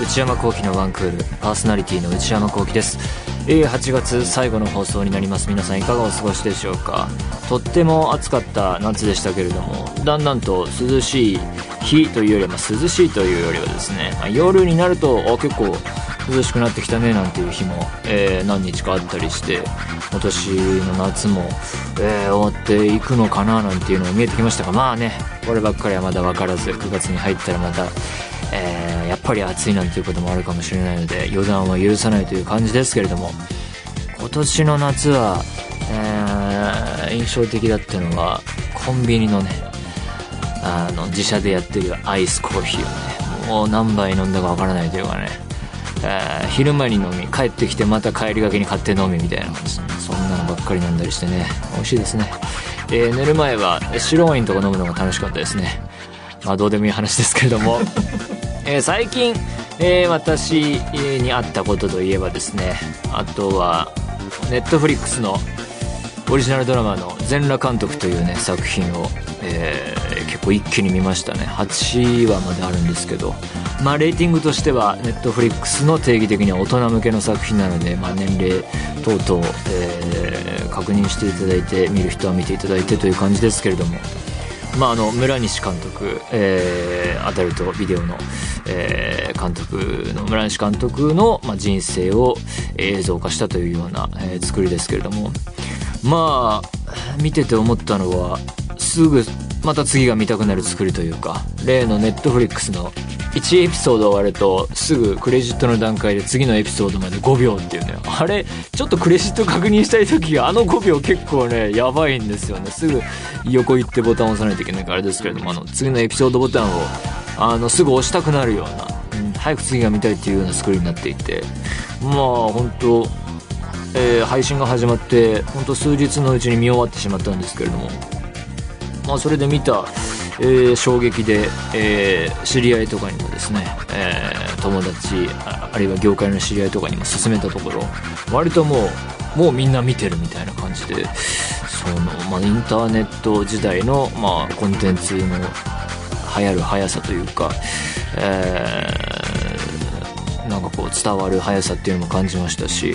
内山聖輝のワンクールパーソナリティの内山聖輝です。8月最後の放送になります。皆さんいかがお過ごしでしょうか？とっても暑かった夏でしたけれどもだんだんと涼しい日というよりは、まあ、涼しいというよりはですね、まあ夜になるとあ結構涼しくなってきたねなんていう日も、えー何日かあったりして今年の夏も、えー終わっていくのかななんていうのが見えてきましたがまあねこればっかりはまだ分からず9月に入ったらまた、ぱり暑いなんていうこともあるかもしれないので予断は許さないという感じですけれども今年の夏は、えー印象的だったのはコンビニのねあの自社でやってるアイスコーヒーをねもう何杯飲んだかわからないというかね、えー昼間に飲み帰ってきてまた帰りがけに買って飲みみたいなそんなのばっかり飲んだりしてね美味しいですね、えー寝る前は白ワインとか飲むのが楽しかったですね。まあどうでもいい話ですけれども。えー最近、えー私にあったことといえばですねあとはネットフリックスのオリジナルドラマの「全裸監督」というね作品を、えー結構一気に見ましたね。8話まであるんですけどまあレーティングとしてはネットフリックスの定義的には大人向けの作品なので、まあ、年齢等々、えー確認していただいて見る人は見ていただいてという感じですけれどもまあ、あの村西監督、えーアダルトビデオの、えー監督の村西監督の、まあ、人生を映像化したというような、えー作りですけれども。まあ見てて思ったのはすぐまた次が見たくなる作りというか例のネットフリックスの1エピソード終わるとすぐクレジットの段階で次のエピソードまで5秒っていうね。あれちょっとクレジット確認したい時あの5秒結構ねやばいんですよね。すぐ横行ってボタンを押さないといけないからあれですけれどもあの次のエピソードボタンをあのすぐ押したくなるような、うん早く次が見たいっていうような作りになっていて。まあ本当えー配信が始まって本当数日のうちに見終わってしまったんですけれども。まあ、それで見た、えー衝撃で、えー知り合いとかにもですね、えー友達あるいは業界の知り合いとかにも勧めたところ割ともうもうみんな見てるみたいな感じでその、まあ、インターネット時代の、まあ、コンテンツの流行る速さというか、えーなんかこう伝わる速さっていうのも感じましたし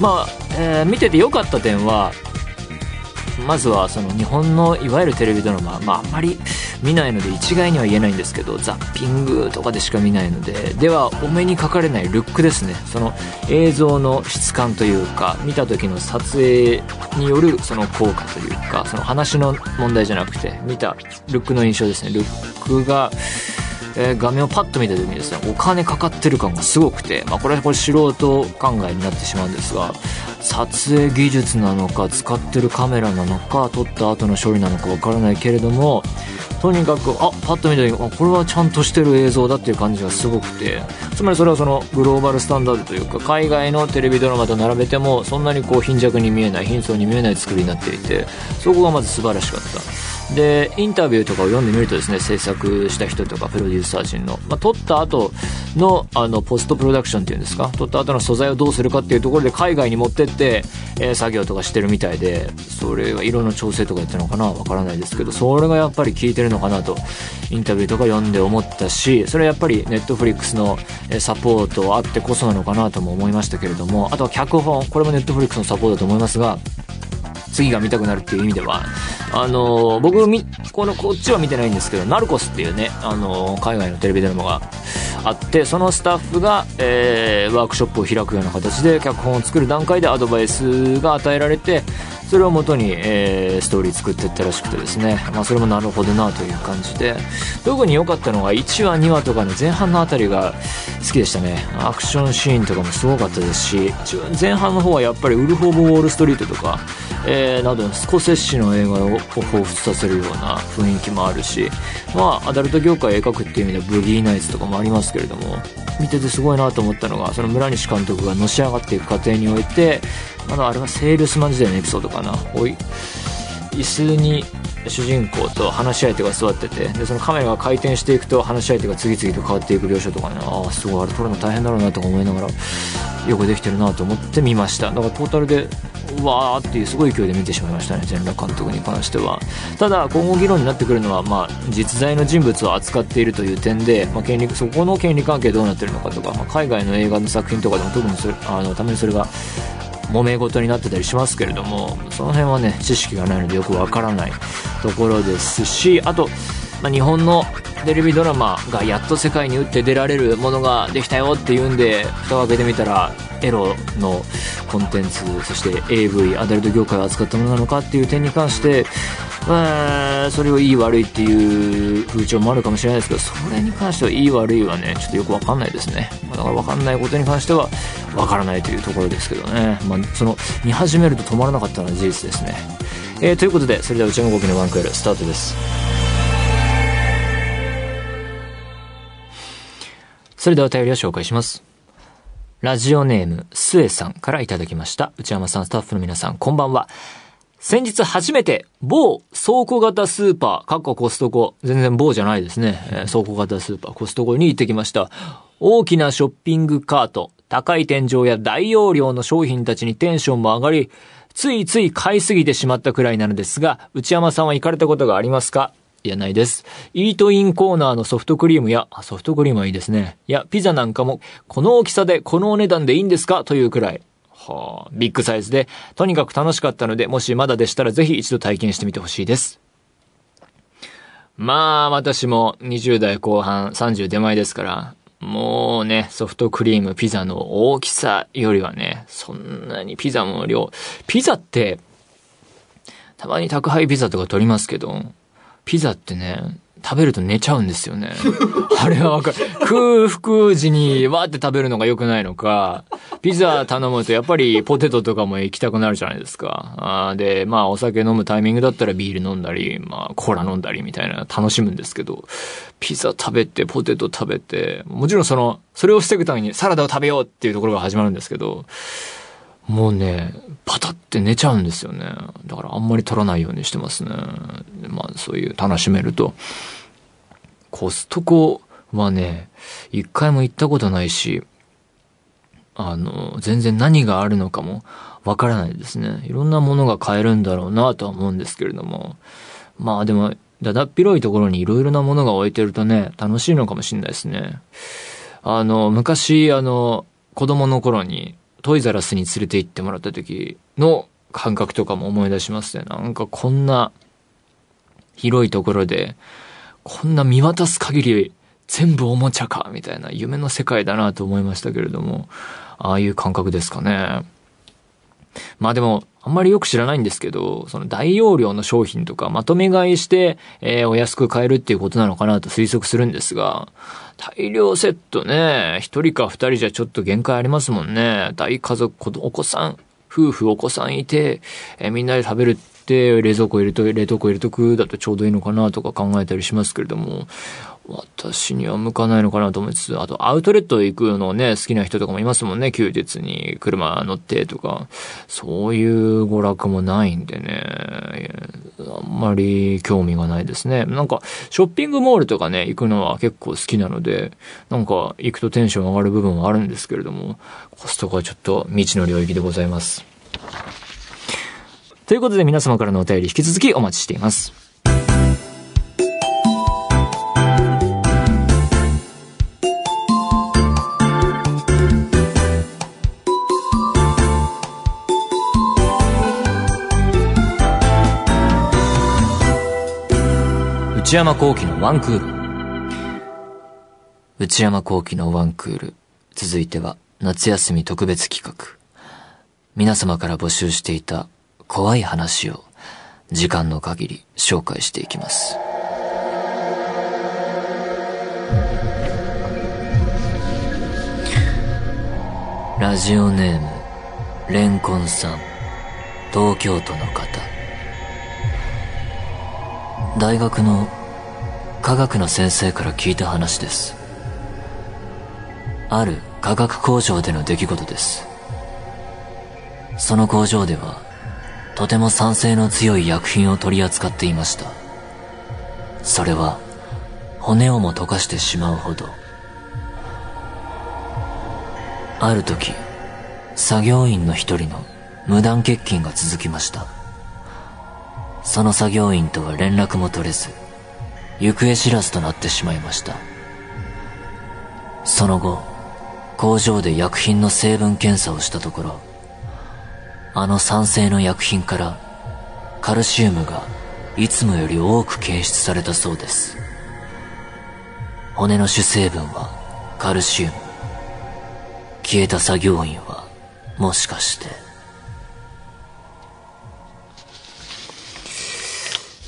まあ、えー見てて良かった点はまずはその日本のいわゆるテレビドラマ、まあ、あんまり見ないので一概には言えないんですけどザッピングとかでしか見ないのでではお目にかかれないルックですね。その映像の質感というか見た時の撮影によるその効果というかその話の問題じゃなくて見たルックの印象ですね。ルックがえー画面をパッと見た時にですねお金かかってる感がすごくて、まあ、これはこれ素人考えになってしまうんですが撮影技術なのか使ってるカメラなのか撮った後の処理なのかわからないけれどもとにかくあパッと見た時にこれはちゃんとしてる映像だっていう感じがすごくてつまりそれはそのグローバルスタンダードというか海外のテレビドラマと並べてもそんなにこう貧弱に見えない貧相に見えない作りになっていてそこがまず素晴らしかった。でインタビューとかを読んでみるとですね制作した人とかプロデューサー陣の、まあ、撮った後のあのポストプロダクションっていうんですか？撮った後の素材をどうするかっていうところで海外に持ってって、えー作業とかしてるみたいでそれが色の調整とかやってるのかなわからないですけどそれがやっぱり効いてるのかなとインタビューとか読んで思ったしそれはやっぱりネットフリックスのサポートあってこそなのかなとも思いましたけれどもあとは脚本これもネットフリックスのサポートだと思いますが次が見たくなるっていう意味では、あのー僕み、この、こっちは見てないんですけど、ナルコスっていうね、あのー海外のテレビドラマがあって、そのスタッフが、えーワークショップを開くような形で脚本を作る段階でアドバイスが与えられて、それをもとに、えーストーリー作っていったらしくてですね、まあそれもなるほどなという感じで、特に良かったのが1話2話とかの前半のあたりが好きでしたね。アクションシーンとかもすごかったですし、前半の方はやっぱりウルフ・オブ・ウォール・ストリートとか、えーなどスコセッシの映画を彷彿させるような雰囲気もあるし、まあ、アダルト業界を描くっていう意味ではブギーナイツとかもありますけれども、見ててすごいなと思ったのが、その村西監督がのし上がっていく過程において、あの、あれはセールスマン時代のエピソードかな。おい、椅子に主人公と話し相手が座ってて。でそのカメラが回転していくと話し相手が次々と変わっていく描写とかね。ああすごい。あれ撮るの大変だろうなとか思いながらよくできてるなと思って見ました。だからトータルでわーっていうすごい勢いで見てしまいましたね。全裸監督に関しては。ただ今後議論になってくるのは、まあ、実在の人物を扱っているという点で、まあ、権利そこの権利関係どうなってるのかとか、まあ、海外の映画の作品とかでも特にそれあのたまにそれが揉め事になってたりしますけれどもその辺はね知識がないのでよくわからないところですしあと、まあ、日本のテレビドラマがやっと世界に打って出られるものができたよっていうんで蓋を開けてみたらエロのコンテンツそして AV アダルト業界を扱ったものなのかっていう点に関してまあ、それをいい悪いっていう風潮もあるかもしれないですけど、それに関してはいい悪いはね、ちょっとよくわかんないですね。だからわかんないことに関しては、わからないというところですけどね。まあ、その、見始めると止まらなかったのは事実ですね。えー、ということで、それでは内山動きのワンクール、スタートです。それではお便りを紹介します。ラジオネーム、スエさんからいただきました。内山さん、スタッフの皆さん、こんばんは。先日初めて某倉庫型スーパー、かっこコストコ、全然某じゃないですね、えー、倉庫型スーパー、コストコに行ってきました。大きなショッピングカート、高い天井や大容量の商品たちにテンションも上がり、ついつい買いすぎてしまったくらいなのですが、内山さんは行かれたことがありますか？いや、ないです。イートインコーナーのソフトクリームや、ソフトクリームはいいですね。いや、ピザなんかも、この大きさでこのお値段でいいんですか？というくらい。はあ、ビッグサイズで、とにかく楽しかったので、もしまだでしたらぜひ一度体験してみてほしいです。まあ、私も20代後半、30手前ですから、もうね、ソフトクリーム、ピザの大きさよりはね、そんなにピザの量、ピザって、たまに宅配ピザとか取りますけど、ピザってね、食べると寝ちゃうんですよね。あれはわかる。空腹時にわーって食べるのが良くないのか、ピザ頼むとやっぱりポテトとかも行きたくなるじゃないですか。あで、まあお酒飲むタイミングだったらビール飲んだり、まあコーラ飲んだりみたいな楽しむんですけど、ピザ食べて、ポテト食べて、もちろんその、それを防ぐためにサラダを食べようっていうところが始まるんですけど、もうね、パタって寝ちゃうんですよね。だからあんまり取らないようにしてますね。まあそういう楽しめると。コストコはね、一回も行ったことないし、あの、全然何があるのかもわからないですね。いろんなものが買えるんだろうなとは思うんですけれども。まあでも、だだっ広いところにいろいろなものが置いてるとね、楽しいのかもしれないですね。あの、昔、あの、子供の頃にトイザラスに連れて行ってもらった時の感覚とかも思い出しますね。なんかこんな広いところで、こんな見渡す限り全部おもちゃか、みたいな夢の世界だなと思いましたけれども、ああいう感覚ですかね。まあでも、あんまりよく知らないんですけど、その大容量の商品とかまとめ買いして、えー、お安く買えるっていうことなのかなと推測するんですが、大量セットね、一人か二人じゃちょっと限界ありますもんね。大家族、お子さん、夫婦お子さんいて、え、みんなで食べるって、冷蔵庫入れと、冷凍庫入れとくだとちょうどいいのかなとか考えたりしますけれども、私には向かないのかなと思いつつ、あとアウトレット行くのね、好きな人とかもいますもんね、休日に車乗ってとか。そういう娯楽もないんでね、あんまり興味がないですね。なんか、ショッピングモールとかね、行くのは結構好きなので、なんか行くとテンション上がる部分はあるんですけれども、コストコはちょっと未知の領域でございます。ということで皆様からのお便り引き続きお待ちしています。内山幸輝のワンクール。内山幸輝のワンクール。続いては夏休み特別企画。皆様から募集していた怖い話を時間の限り紹介していきます。ラジオネーム、レンコンさん、東京都の方。大学の科学の先生から聞いた話です。ある化学工場での出来事です。その工場ではとても酸性の強い薬品を取り扱っていました。それは骨をも溶かしてしまうほど。ある時作業員の一人の無断欠勤が続きました。その作業員とは連絡も取れず行方知らずとなってしまいました。その後工場で薬品の成分検査をしたところあの酸性の薬品からカルシウムがいつもより多く検出されたそうです。骨の主成分はカルシウム。消えた作業員はもしかして。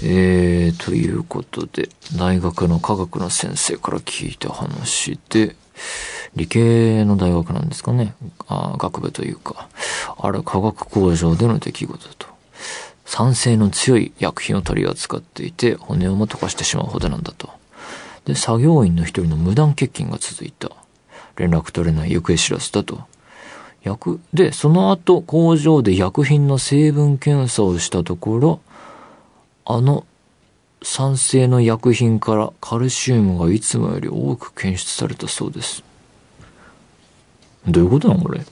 えー、ということで、大学の科学の先生から聞いた話で、理系の大学なんですかね。あ学部というか。あれ、化学工場での出来事と。酸性の強い薬品を取り扱っていて、骨をも溶かしてしまうほどなんだと。で、作業員の一人の無断欠勤が続いた。連絡取れない行方知らずだと。薬、で、その後、工場で薬品の成分検査をしたところ、あの酸性の薬品からカルシウムがいつもより多く検出されたそうです。どういうことなのこれ？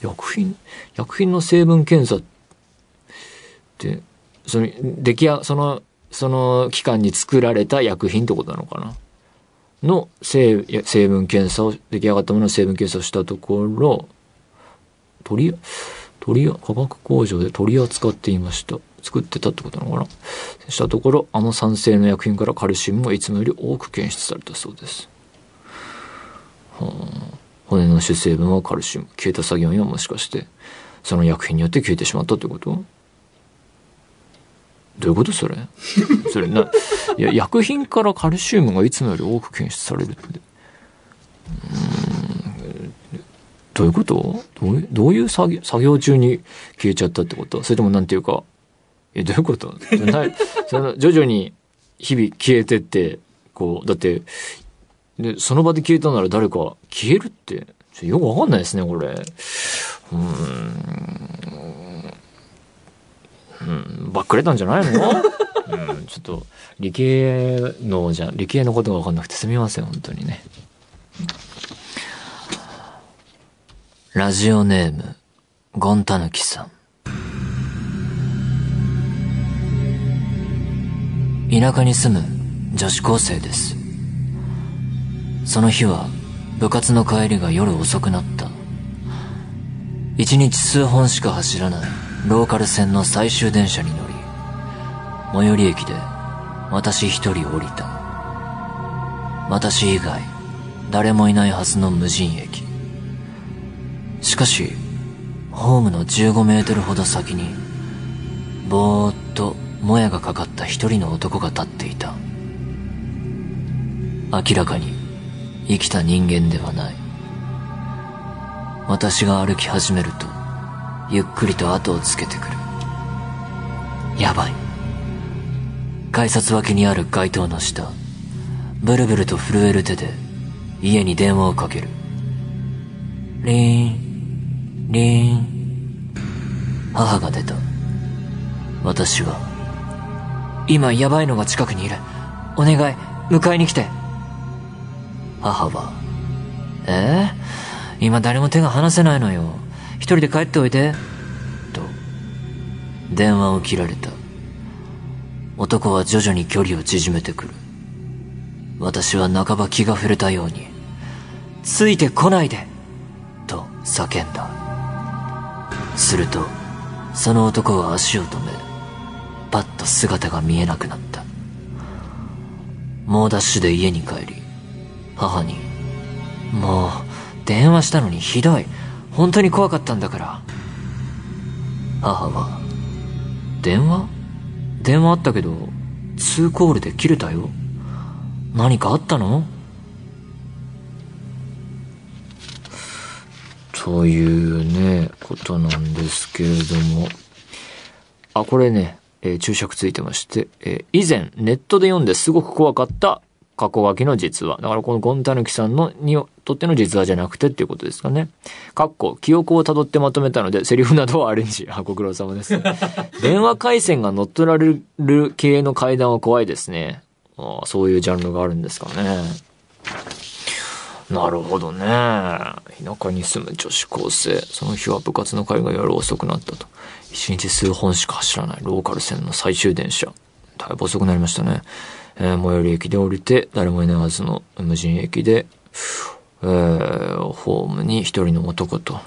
薬品、薬品の成分検査って、その、出来や、その、その期間に作られた薬品ってことなのかな？の成成分検査を、出来上がったものの成分検査をしたところ、取り、取り、化学工場で取り扱っていました。作ってたってことなのかな？したところ、あの酸性の薬品からカルシウムがいつもより多く検出されたそうです。はあ、骨の主成分はカルシウム。消えた作業員はもしかして、その薬品によって消えてしまったってこと？どういうことそれ？それな、いや、薬品からカルシウムがいつもより多く検出されるって。うん。どういうこと？どういうどういう作業作業中に消えちゃったってこと？それともなんていうか、え、どういうこと？その徐々に日々消えてって、こう、だって、で、その場で消えたなら誰か消えるって、よくわかんないですね、これ。うん。うん、ばっくれたんじゃないの？うん、ちょっと、理系のじゃ、理系のことがわかんなくてすみません、本当にね。ラジオネーム、ゴンタヌキさん。田舎に住む女子高生です。その日は部活の帰りが夜遅くなった。一日数本しか走らないローカル線の最終電車に乗り、最寄り駅で私一人降りた。私以外誰もいないはずの無人駅。しかし、ホームの15メートルほど先に、ぼーっともやがかかった一人の男が立っていた。明らかに生きた人間ではない。私が歩き始めるとゆっくりと後をつけてくる。やばい。改札脇にある街灯の下ブルブルと震える手で家に電話をかける。リンリン。母が出た。私は今やばいのが近くにいる。お願い、迎えに来て。母は、え？ー、今誰も手が離せないのよ。一人で帰っておいて。と、電話を切られた。男は徐々に距離を縮めてくる。私は半ば気が触れたように、ついてこないでと叫んだ。すると、その男は足を止め、パッと姿が見えなくなった。猛ダッシュで家に帰り母に「もう電話したのにひどい。本当に怖かったんだから」母は「電話？電話あったけど2コールで切れたよ。何かあったの?」というね、ことなんですけれども。あ、これね、えー、注釈ついてまして、えー、以前ネットで読んですごく怖かった過去書きの実話。だからこのゴンタヌキさんのにとっての実話じゃなくてっていうことですかね。かっこ、記憶を辿ってまとめたので、セリフなどはアレンジ。あ、ご苦労様です。電話回線が乗っ取られる系の階段は怖いですね。あそういうジャンルがあるんですかね。なるほどね。田舎に住む女子高生。その日は部活の会が夜遅くなったと。一日数本しか走らないローカル線の最終電車。だいぶ遅くなりましたね。えー、最寄り駅で降りて、誰もいないはずの無人駅で、えー、ホームに一人の男と、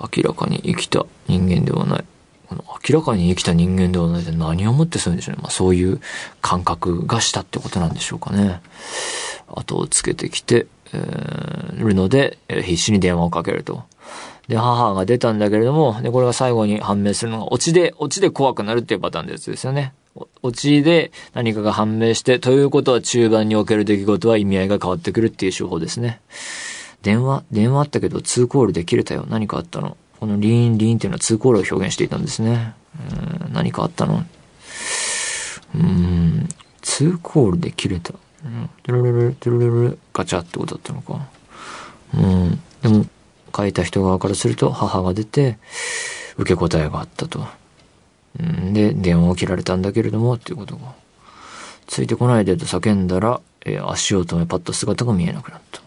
明らかに生きた人間ではない。この明らかに生きた人間ではないって何をもってするんでしょうね。まあそういう感覚がしたってことなんでしょうかね。後をつけてきて、るので、必死に電話をかけると。で、母が出たんだけれども、で、これが最後に判明するのが、オチで、オチで怖くなるっていうパターンのやつですよね。オチで何かが判明して、ということは中盤における出来事は意味合いが変わってくるっていう手法ですね。電話電話あったけど、ツーコールで切れたよ。何かあったのこのリーン、リーンっていうのはツーコールを表現していたんですね。うん何かあったのうん、ツーコールで切れた。うん、トゥルルル、トゥルルル、ガチャってことだったのか。うん。でも、書いた人側からすると母が出て、受け答えがあったと。うん、で、電話を切られたんだけれども、っていうことが。ついてこないでと叫んだら、えー、足を止めパッと姿が見えなくなった。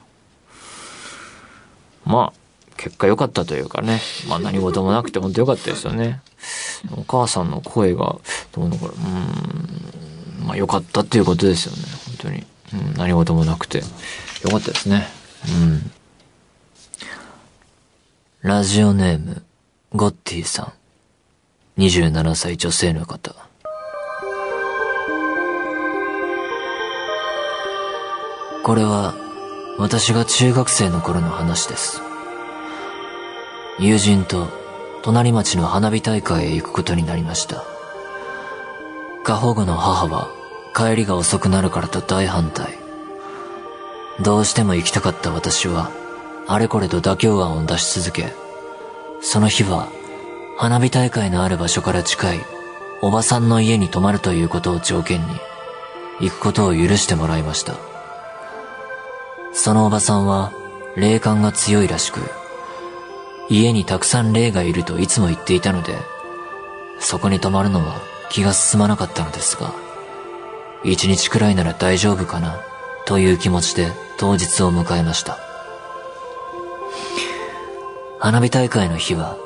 まあ、結果良かったというかね。まあ何事もなくて本当良かったですよね。お母さんの声が、どうのこれ、うん、まあ良かったっていうことですよね。本当に。うん、何事もなくて。良かったですね。うん。ラジオネーム、ゴッティさん。27歳女性の方。これは、私が中学生の頃の話です。友人と隣町の花火大会へ行くことになりました。過保護の母は帰りが遅くなるからと大反対。どうしても行きたかった私は、あれこれと妥協案を出し続け、その日は花火大会のある場所から近いおばさんの家に泊まるということを条件に、行くことを許してもらいました。そのおばさんは霊感が強いらしく、家にたくさん霊がいるといつも言っていたので、そこに泊まるのは気が進まなかったのですが、一日くらいなら大丈夫かな、という気持ちで当日を迎えました。花火大会の日は、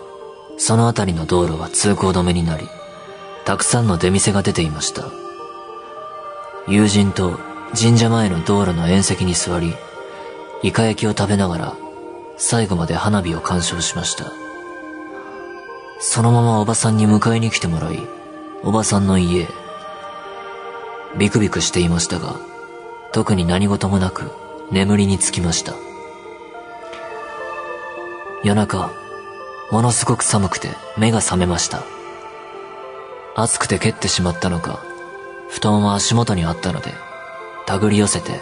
その辺りの道路は通行止めになり、たくさんの出店が出ていました。友人と神社前の道路の縁石に座り、イカ焼きを食べながら最後まで花火を鑑賞しました。そのままおばさんに迎えに来てもらい、おばさんの家へ。ビクビクしていましたが、特に何事もなく眠りにつきました。夜中、ものすごく寒くて目が覚めました。暑くて蹴ってしまったのか、布団は足元にあったので、手繰り寄せて、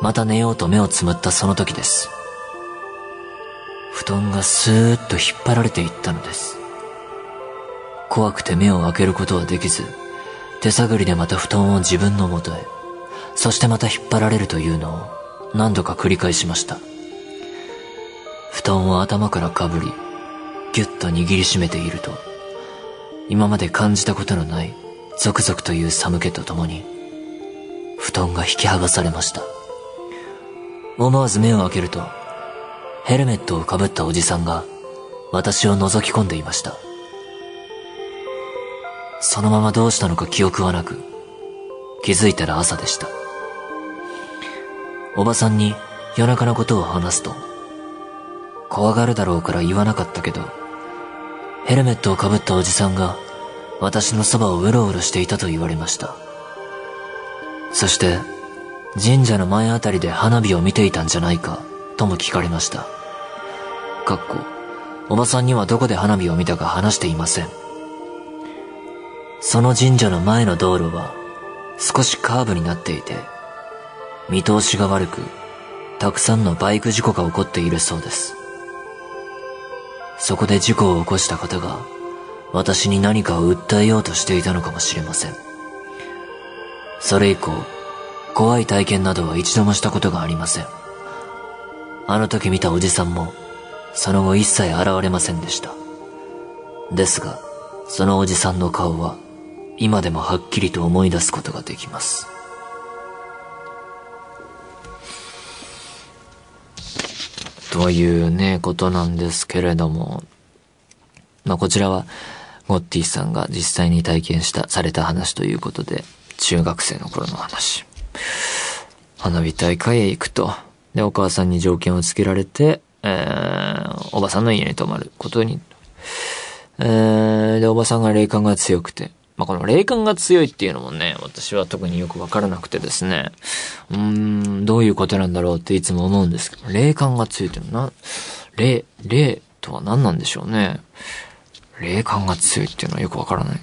また寝ようと目をつむったその時です。布団がスーッと引っ張られていったのです。怖くて目を開けることはできず、手探りでまた布団を自分の元へ、そしてまた引っ張られるというのを何度か繰り返しました。布団を頭からかぶり、ぎゅっと握りしめていると、今まで感じたことのないゾクゾクという寒気とともに、布団が引き剥がされました。思わず目を開けると、ヘルメットをかぶったおじさんが私を覗き込んでいました。そのままどうしたのか記憶はなく、気づいたら朝でした。おばさんに夜中のことを話すと、怖がるだろうから言わなかったけど、ヘルメットをかぶったおじさんが私のそばをうろうろしていたと言われました。そして、神社の前あたりで花火を見ていたんじゃないか、とも聞かれました。かっこ、おばさんにはどこで花火を見たか話していません。その神社の前の道路は少しカーブになっていて、見通しが悪く、たくさんのバイク事故が起こっているそうです。そこで事故を起こした方が、私に何かを訴えようとしていたのかもしれません。それ以降、怖い体験などは一度もしたことがありません。あの時見たおじさんも、その後一切現れませんでした。ですが、そのおじさんの顔は、今でもはっきりと思い出すことができます。というね、ことなんですけれども、まあこちらは、ゴッティさんが実際に体験した、された話ということで、中学生の頃の話。花火大会へ行くと。で、お母さんに条件をつけられて、えー、おばさんの家に泊まることに。えー、で、おばさんが霊感が強くて。まあ、この霊感が強いっていうのもね、私は特によくわからなくてですね。うーん、どういうことなんだろうっていつも思うんですけど、霊感が強いってのはな、霊、霊とは何なんでしょうね。霊感が強いっていうのはよくわからない。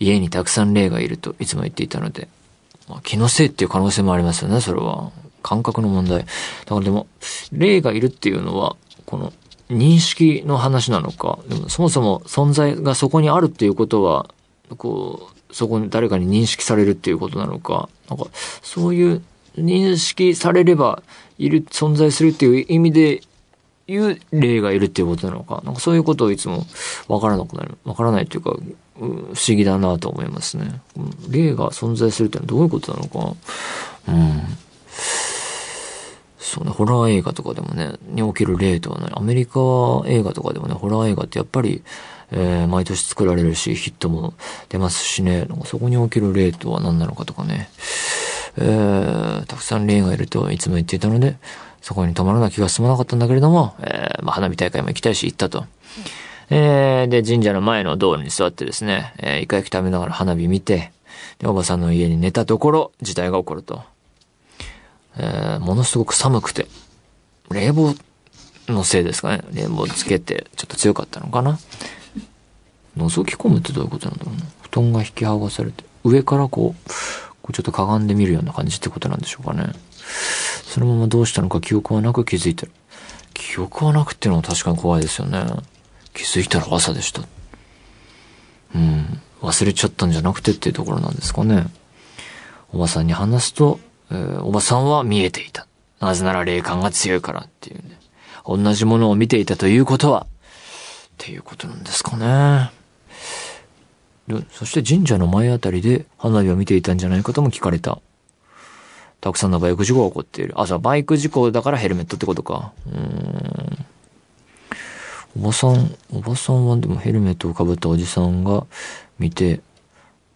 家にたくさん霊がいるといつも言っていたので、まあ、気のせいっていう可能性もありますよね、それは。感覚の問題。だからでも、霊がいるっていうのは、この認識の話なのか、でもそもそも存在がそこにあるっていうことは、こう、そこに誰かに認識されるっていうことなのか、なんか、そういう認識されればいる、存在するっていう意味でいう霊がいるっていうことなのか、なんかそういうことをいつもわからなくなる、わからないというか、不思議だなと思いますね。霊が存在するってのはどういうことなのか。うん。そうね、ホラー映画とかでもね、に起きる霊とはね、アメリカ映画とかでもね、ホラー映画ってやっぱり、えー、毎年作られるし、ヒットも出ますしね、なんかそこに起きる霊とは何なのかとかね、えー、たくさん霊がいるといつも言っていたので、そこに泊まるのは気が進まなかったんだけれども、えー、まあ、花火大会も行きたいし行ったと。えー、で、神社の前の道路に座ってですね、えー、イカ焼き食べながら花火見て、で、おばさんの家に寝たところ、事態が起こると。えー、ものすごく寒くて、冷房のせいですかね。冷房つけて、ちょっと強かったのかな。覗き込むってどういうことなんだろうな。布団が引き剥がされて、上からこう、こうちょっとかがんでみるような感じってことなんでしょうかね。そのままどうしたのか記憶はなく気づいてる。記憶はなくっていうのは確かに怖いですよね。気づいたら朝でした。うん。忘れちゃったんじゃなくてっていうところなんですかね。おばさんに話すと、えー、おばさんは見えていた。なぜなら霊感が強いからっていうね。同じものを見ていたということは、っていうことなんですかね。そして神社の前あたりで花火を見ていたんじゃないかとも聞かれた。たくさんのバイク事故が起こっている。あ、そう、バイク事故だからヘルメットってことか。うーん。おばさん、おばさんはでもヘルメットをかぶったおじさんが見て、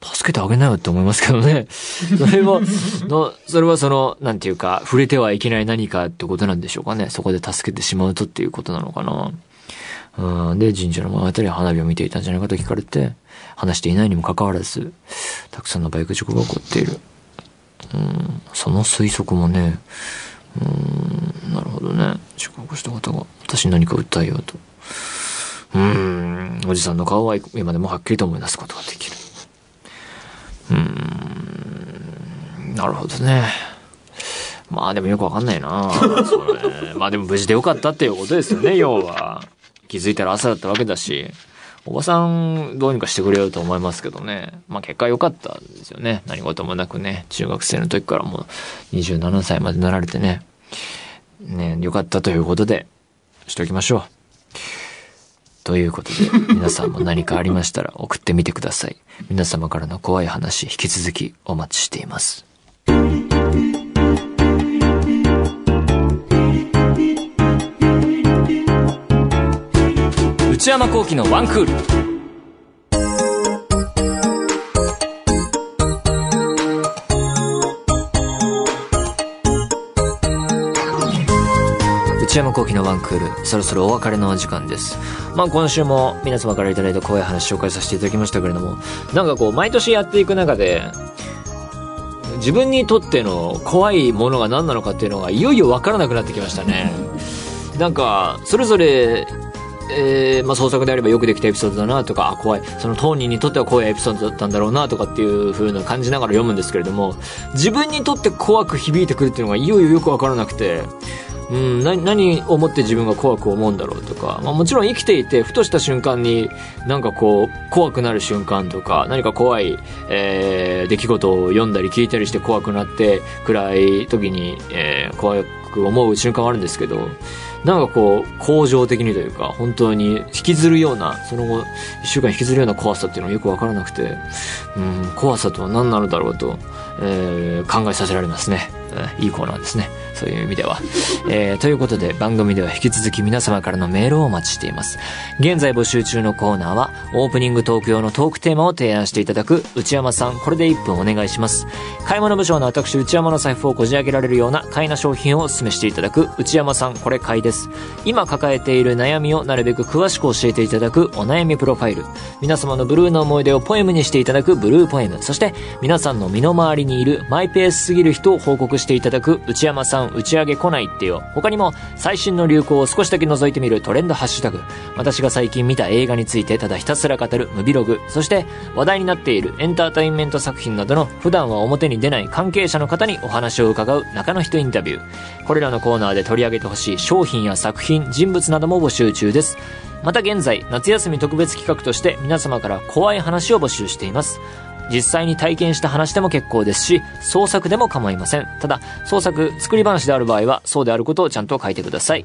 助けてあげなよって思いますけどね。それは、の、それはその、なんていうか、触れてはいけない何かってことなんでしょうかね。そこで助けてしまうとっていうことなのかな。うん、で、神社の前あたり花火を見ていたんじゃないかと聞かれて、話していないにもかかわらず、たくさんのバイク事故が起こっている。うん、その推測もね、うん、なるほどね。事故を起こした方が、私に何か訴えようと。うん、おじさんの顔は今でもはっきりと思い出すことができる。うん、なるほどね。まあでもよくわかんないな。まあでも無事でよかったっていうことですよね、要は。気づいたら朝だったわけだし。おばさんどうにかしてくれようと思いますけどね。まあ結果良かったですよね。何事もなくね。中学生の時からもう27歳までなられてね。ね、良かったということで、しておきましょう。ということで、皆さんも何かありましたら 送ってみてください。皆様からの怖い話、引き続きお待ちしています。内山幸喜のワンクール。内山幸喜のワンクール、そろそろお別れのお時間です。まあ今週も皆様からいただいた怖い話紹介させていただきましたけれども、なんかこう、毎年やっていく中で、自分にとっての怖いものが何なのかっていうのがいよいよわからなくなってきましたね。なんか、それぞれえー、まあ、創作であればよくできたエピソードだなとか、あ、怖い。その当人にとっては怖いエピソードだったんだろうなとかっていう風な感じながら読むんですけれども、自分にとって怖く響いてくるっていうのがいよいよよくわからなくて、うん、何、何をもって自分が怖く思うんだろうとか、まあもちろん生きていて、ふとした瞬間になんかこう、怖くなる瞬間とか、何か怖い、えー、出来事を読んだり聞いたりして怖くなって、暗い時に、えー、怖く思う瞬間があるんですけど、なんかこう、恒常的にというか、本当に引きずるような、その後、一週間引きずるような怖さっていうのはよくわからなくて、うん、怖さとは何なのだろうと、えー、考えさせられますね。いいコーナーですね。そういう意味では。えー、ということで番組では引き続き皆様からのメールをお待ちしています。現在募集中のコーナーは、オープニングトーク用のトークテーマを提案していただく内山さん、これで1分お願いします。買い物部長の私内山の財布をこじ開けられるような買いな商品をお勧めしていただく内山さん、これ買いです。今抱えている悩みをなるべく詳しく教えていただくお悩みプロファイル。皆様のブルーの思い出をポエムにしていただくブルーポエム。そして皆さんの身の回りにいるマイペースすぎる人を報告していただく内山さん打ち上げ来ないってよ。他にも最新の流行を少しだけ覗いてみるトレンドハッシュタグ。私が最近見た映画についてただひたすら語るムビログ。そして話題になっているエンターテインメント作品などの普段は表に出ない関係者の方にお話を伺う中の人インタビュー。これらのコーナーで取り上げてほしい商品や作品、人物なども募集中です。また現在、夏休み特別企画として皆様から怖い話を募集しています。実際に体験した話でも結構ですし、創作でも構いません。ただ、創作、作り話である場合は、そうであることをちゃんと書いてください。